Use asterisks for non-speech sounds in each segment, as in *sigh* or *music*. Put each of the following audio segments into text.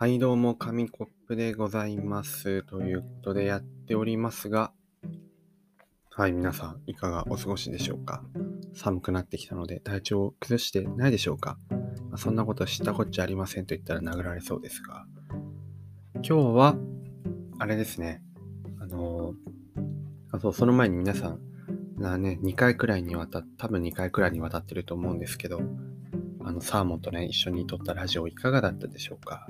はい、どうも、紙コップでございます。ということでやっておりますが、はい、皆さん、いかがお過ごしでしょうか？寒くなってきたので、体調を崩してないでしょうか、まあそんなこと知ったこっちゃありませんと言ったら殴られそうですが、今日は、あれですね、あのーあ、そう、その前に皆さん、なね、2回くらいにわた、多分2回くらいにわたってると思うんですけど、あの、サーモンとね、一緒に撮ったラジオいかがだったでしょうか？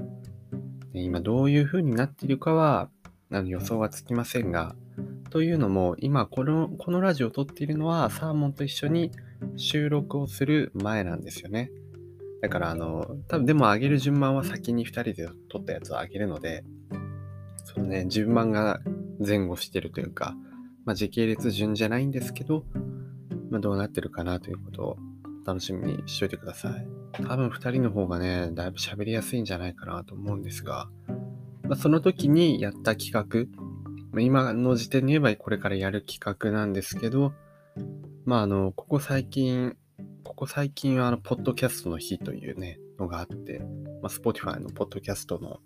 ね今どういう風になっているかはあの予想はつきませんが、というのも今このこのラジオを撮っているのはサーモンと一緒に収録をする前なんですよね。だからあの、多分でも上げる順番は先に2人で撮ったやつを上げるので、そのね、順番が前後してるというか、まあ、時系列順じゃないんですけど、まあ、どうなってるかなということを楽しみにしといてください。多分2人の方がね、だいぶ喋りやすいんじゃないかなと思うんですが、まあ、その時にやった企画、ま今の時点で言えばこれからやる企画なんですけど、まああの、ここ最近、ここ最近はあの、ポッドキャストの日というね、のがあって、まあ、Spotify のポッドキャストの、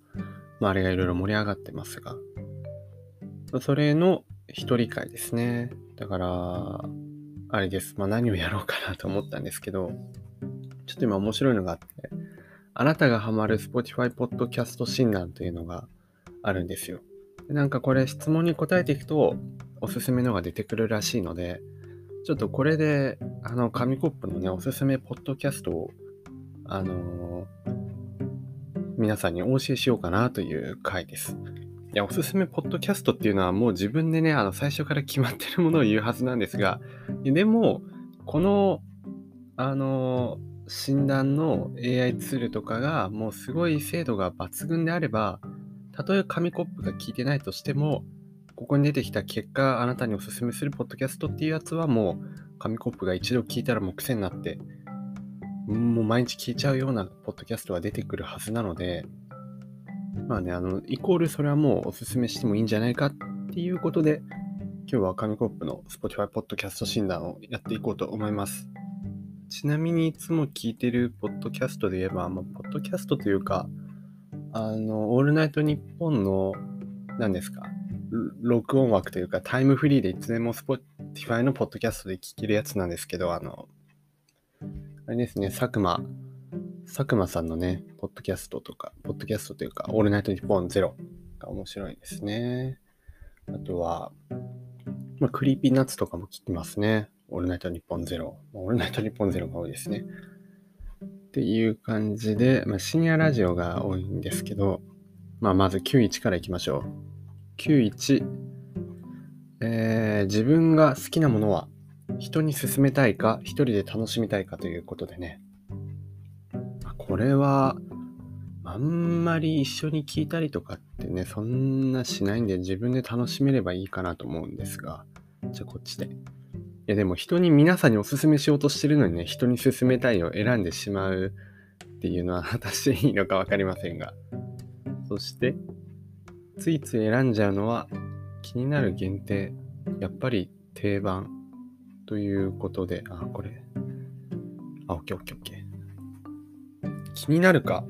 まあ、あれがいろいろ盛り上がってますが、まそれの一人会ですね。だから、あれです。まあ、何をやろうかなと思ったんですけど、ちょっと今面白いのがあって、あなたがハマる Spotify ポッドキャスト診断というのがあるんですよ。なんかこれ質問に答えていくとおすすめのが出てくるらしいので、ちょっとこれで、あの、紙コップのね、おすすめポッドキャストを、あのー皆さんにお教えしようかなという回です。いや、おすすめポッドキャストっていうのはもう自分でね、あの、最初から決まってるものを言うはずなんですが、でも、この、あのー診断の AI ツールとかがもうすごい精度が抜群であれば、たとえ紙コップが聞いてないとしても、ここに出てきた結果、あなたにおすすめするポッドキャストっていうやつはもう、紙コップが一度聞いたらもう癖になって、もう毎日聞いちゃうようなポッドキャストが出てくるはずなので、まあね、あの、イコールそれはもうおすすめしてもいいんじゃないかっていうことで、今日は紙コップの Spotify ポッドキャスト診断をやっていこうと思います。ちなみにいつも聞いてるポッドキャストで言えば、まあ、ポッドキャストというか、あの、オールナイトニッポンの、何ですか、録音枠というか、タイムフリーでいつでも Spotify のポッドキャストで聞けるやつなんですけど、あの、あれですね、佐久間、佐久間さんのね、ポッドキャストとか、ポッドキャストというか、オールナイトニッポンゼロが面白いですね。あとは、まあ、クリーピーナッツとかも聞きますね。オールナイトニッポンゼロ。オールナイトニッポンゼロが多いですね。っていう感じで、まあ、深夜ラジオが多いんですけど、まあ、まず91からいきましょう。91、えー自分が好きなものは人に勧めたいか、一人で楽しみたいかということでね。まあこれは、あんまり一緒に聞いたりとかってね、そんなしないんで自分で楽しめればいいかなと思うんですが、じゃあこっちで。いやでも人に皆さんにおすすめしようとしてるのにね、人に勧めたいを選んでしまうっていうのは *laughs* 果たしていいのかわかりませんが。そして、ついつい選んじゃうのは気になる限定、やっぱり定番ということで、あ、これ。あ、オッケーオッケーオッケー。気になるか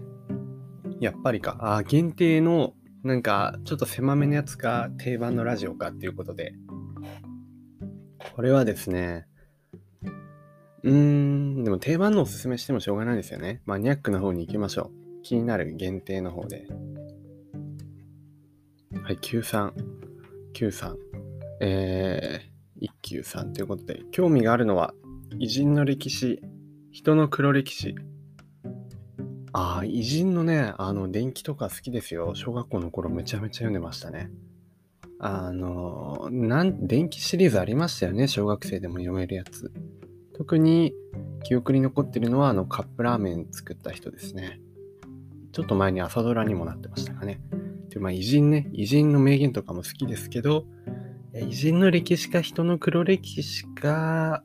やっぱりか。あ、限定のなんかちょっと狭めのやつか定番のラジオかっていうことで。これはですね、うーん、でも定番のおすすめしてもしょうがないですよね。マニアックな方に行きましょう。気になる限定の方で。はい、93。93。えー、一休さんということで、興味があるのは、偉人の歴史、人の黒歴史。ああ、偉人のね、あの、伝記とか好きですよ。小学校の頃めちゃめちゃ読んでましたね。あの、なん、電気シリーズありましたよね。小学生でも読めるやつ。特に記憶に残ってるのは、あの、カップラーメン作った人ですね。ちょっと前に朝ドラにもなってましたかね。で、まあ、偉人ね、偉人の名言とかも好きですけど、偉人の歴史か人の黒歴史か、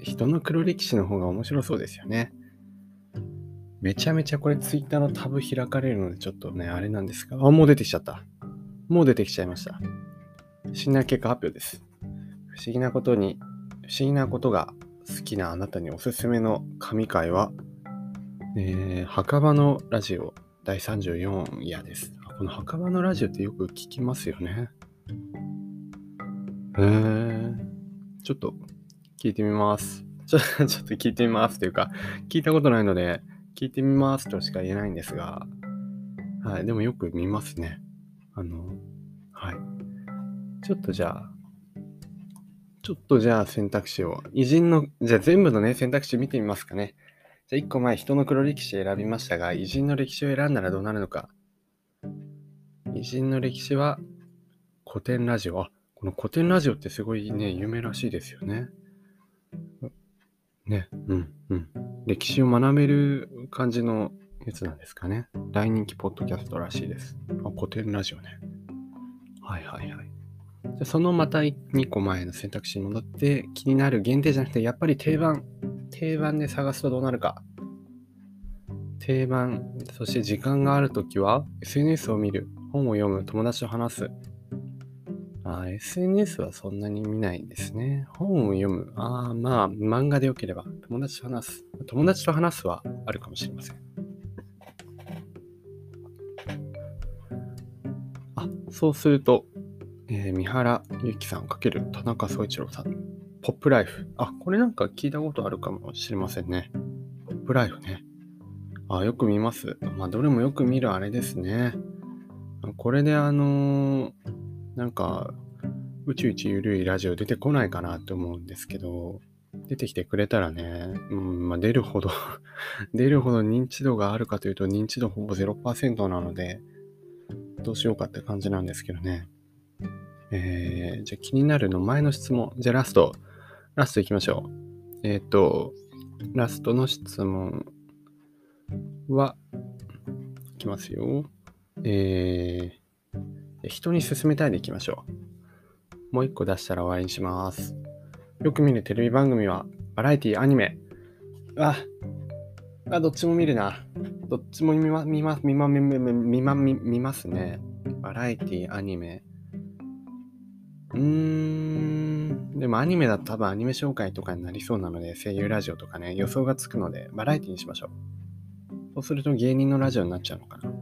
人の黒歴史の方が面白そうですよね。めちゃめちゃこれツイッターのタブ開かれるのでちょっとね、あれなんですが、あ、もう出てきちゃった。もう出てきちゃいました。新な結果発表です。不思議なことに、不思議なことが好きなあなたにおすすめの神回は、えー墓場のラジオ第34夜です。この墓場のラジオってよく聞きますよね。へえ。ちょっと聞いてみます。ちょ *laughs* ちょっと聞いてみますというか、聞いたことないので、聞いてみますとしか言えないんですが、はい、でもよく見ますね。あの、はい。ちょっとじゃあ、ちょっとじゃあ選択肢を、偉人の、じゃあ全部のね、選択肢見てみますかね。じゃあ1個前、人の黒歴史選びましたが、偉人の歴史を選んだらどうなるのか。偉人の歴史は古典ラジオ。あ、この古典ラジオってすごいね、有名らしいですよね。ね、うん、うん。歴史を学べる感じのやつなんですかね。大人気ポッドキャストらしいです。あ、古典ラジオね。はいはいはい。じゃそのまた2個前の選択肢に戻って気になる限定じゃなくて、やっぱり定番。定番で探すとどうなるか。定番、そして時間があるときは SNS を見る、本を読む、友達と話す、あ SNS はそんなに見ないですね。本を読む。ああ、まあ、漫画でよければ。友達と話す。友達と話すはあるかもしれません。そうすると、えー、三原由紀さん×田中総一郎さん。ポップライフ。あ、これなんか聞いたことあるかもしれませんね。ポップライフね。あ、よく見ます。まあ、どれもよく見るあれですね。これであのーなんか、宇宙一ゆるいラジオ出てこないかなって思うんですけど、出てきてくれたらね、うん、まあ、出るほど *laughs* 出るほど認知度があるかというと、認知度ほぼ0%なので、どうしようかって感じなんですけどね。えー、じゃあ気になるの前の質問。じゃあラスト。ラストいきましょう。えっ、ー、と、ラストの質問は、いきますよ。えー、人に勧めたいでいきましょう。もう一個出したら終わりにします。よく見るテレビ番組は、バラエティ、アニメ。あ、あ、どっちも見るな。どっちも見ま、見ま、見ま、見ま、見ま、見ますね。バラエティ、アニメ。うーん。でもアニメだと多分アニメ紹介とかになりそうなので、声優ラジオとかね、予想がつくので、バラエティにしましょう。そうすると芸人のラジオになっちゃうのかな。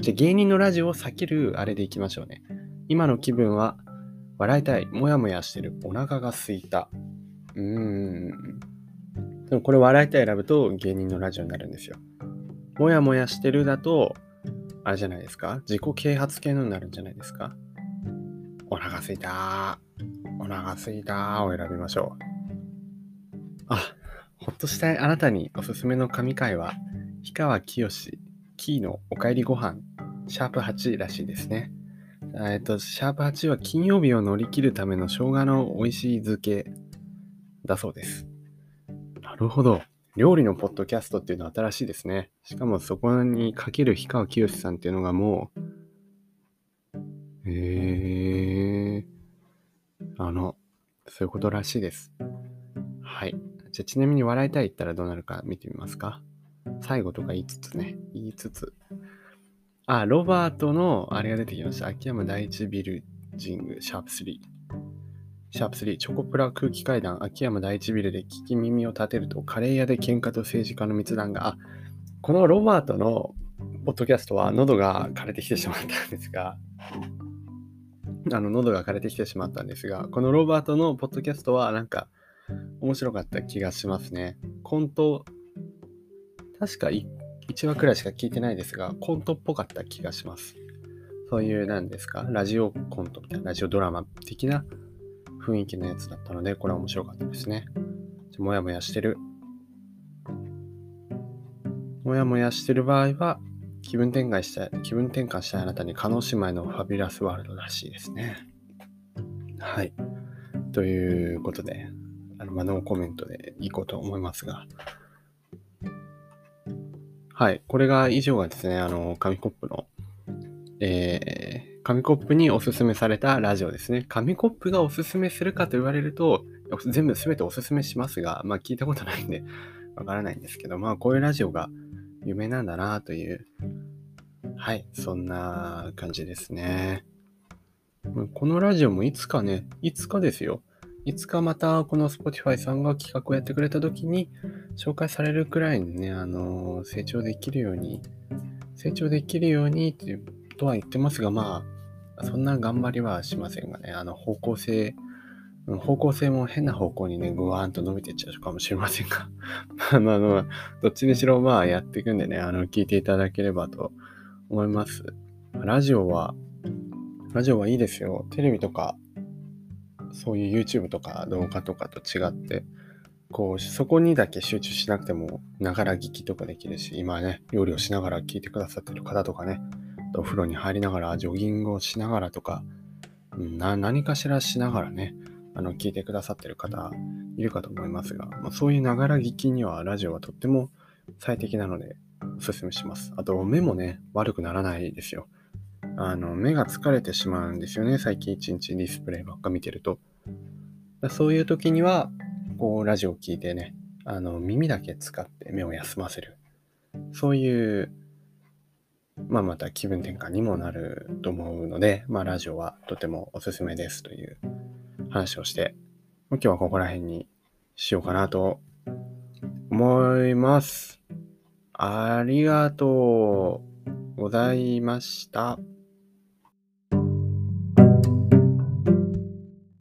じゃ芸人のラジオを避けるあれでいきましょうね。今の気分は、笑いたい、もやもやしてる、お腹が空いた。うーん。でもこれ笑いたい選ぶと芸人のラジオになるんですよ。もやもやしてるだと、あれじゃないですか？自己啓発系のになるんじゃないですか？お腹すいたお腹すいたを選びましょう。あ、ほっとしたいあなたにおすすめの神回は、氷川きよし、キーのおかえりご飯シャープ8らしいですね。えっと、シャープ8は金曜日を乗り切るための生姜の美味しい漬けだそうです。なるほど。料理のポッドキャストっていうのは新しいですね。しかもそこにかける氷川きよしさんっていうのがもう、えー、あの、そういうことらしいです。はい。じゃあちなみに笑いたい言ったらどうなるか見てみますか。最後とか言いつつね、言いつつ。あ、ロバートの、あれが出てきました。秋山第一ビルジング、シャープ3。シャープ3、チョコプラ空気階段、秋山第一ビルで聞き耳を立てると、カレー屋で喧嘩と政治家の密談が、あ、このロバートのポッドキャストは喉が枯れてきてしまったんですが、あの、喉が枯れてきてしまったんですが、このロバートのポッドキャストはなんか面白かった気がしますね。コント、確か1話くらいしか聞いてないですが、コントっぽかった気がします。そういう、なんですか、ラジオコントみたいな、ラジオドラマ的な雰囲気のやつだったので、これは面白かったですね。もやもやしてる。もやもやしてる場合は、気分転換したい、気分転換したいあなたに、叶姉妹のファビュラスワールドらしいですね。はい。ということで、あの、まあ、ノーコメントでいこうと思いますが、はい。これが以上がですね、あの、紙コップの、えー、紙コップにおすすめされたラジオですね。紙コップがおすすめするかと言われると、全部全ておすすめしますが、まあ聞いたことないんで、わからないんですけど、まあこういうラジオが有名なんだなという、はい、そんな感じですね。このラジオもいつかね、いつかですよ。いつかまたこの Spotify さんが企画をやってくれた時に紹介されるくらいにね、あの、成長できるように成長できるようにっていうとは言ってますが、まあ、そんな頑張りはしませんがね、あの方向性、方向性も変な方向にね、ぐわーんと伸びていっちゃうかもしれませんが、*laughs* あの、あのどっちにしろまあやっていくんでね、あの、聞いていただければと思います。ラジオは、ラジオはいいですよ。テレビとか、そういう YouTube とか動画とかと違って、こう、そこにだけ集中しなくても、ながら聞きとかできるし、今ね、料理をしながら聞いてくださってる方とかね、お風呂に入りながら、ジョギングをしながらとか、何かしらしながらね、あの、聞いてくださってる方いるかと思いますが、まあ、そういうながら聞きにはラジオはとっても最適なので、おすすめします。あと、目もね、悪くならないですよ。あの、目が疲れてしまうんですよね。最近一日ディスプレイばっか見てると。そういう時には、こう、ラジオを聞いてね、あの、耳だけ使って目を休ませる。そういう、まあ、また気分転換にもなると思うので、まあ、ラジオはとてもおすすめですという話をして、今日はここら辺にしようかなと思います。ありがとうございました。